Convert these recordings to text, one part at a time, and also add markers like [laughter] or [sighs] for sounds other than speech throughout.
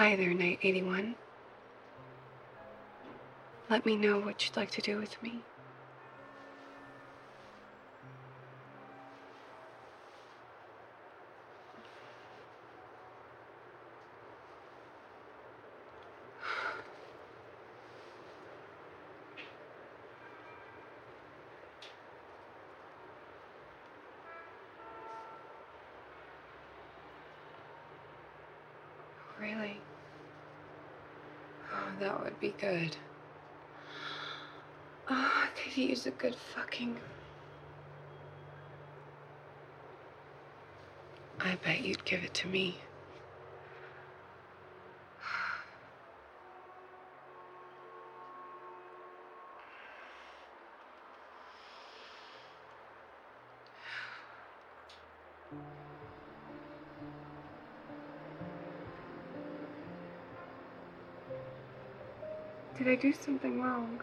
Hi there, Night 81. Let me know what you'd like to do with me. [sighs] Really? That would be good. Oh, I could use a good fucking. I bet you'd give it to me. Did I do something wrong?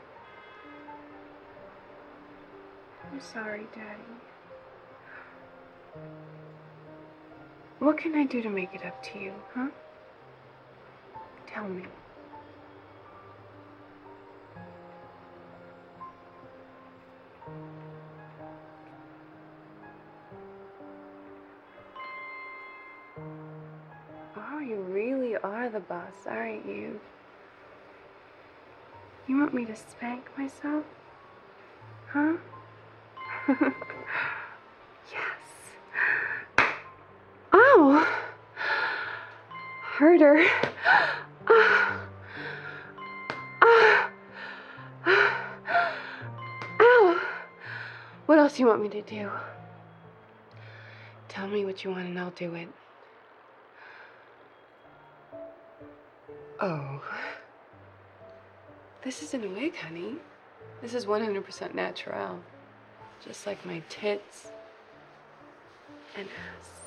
I'm sorry, Daddy. What can I do to make it up to you, huh? Tell me. Oh, you really are the boss, aren't you? You want me to spank myself? Huh? [laughs] yes. Ow! Harder. Ah. [sighs] Ah. Ow! What else you want me to do? Tell me what you want and I'll do it. Oh. This isn't a wig, honey. This is 100% natural. Just like my tits and ass.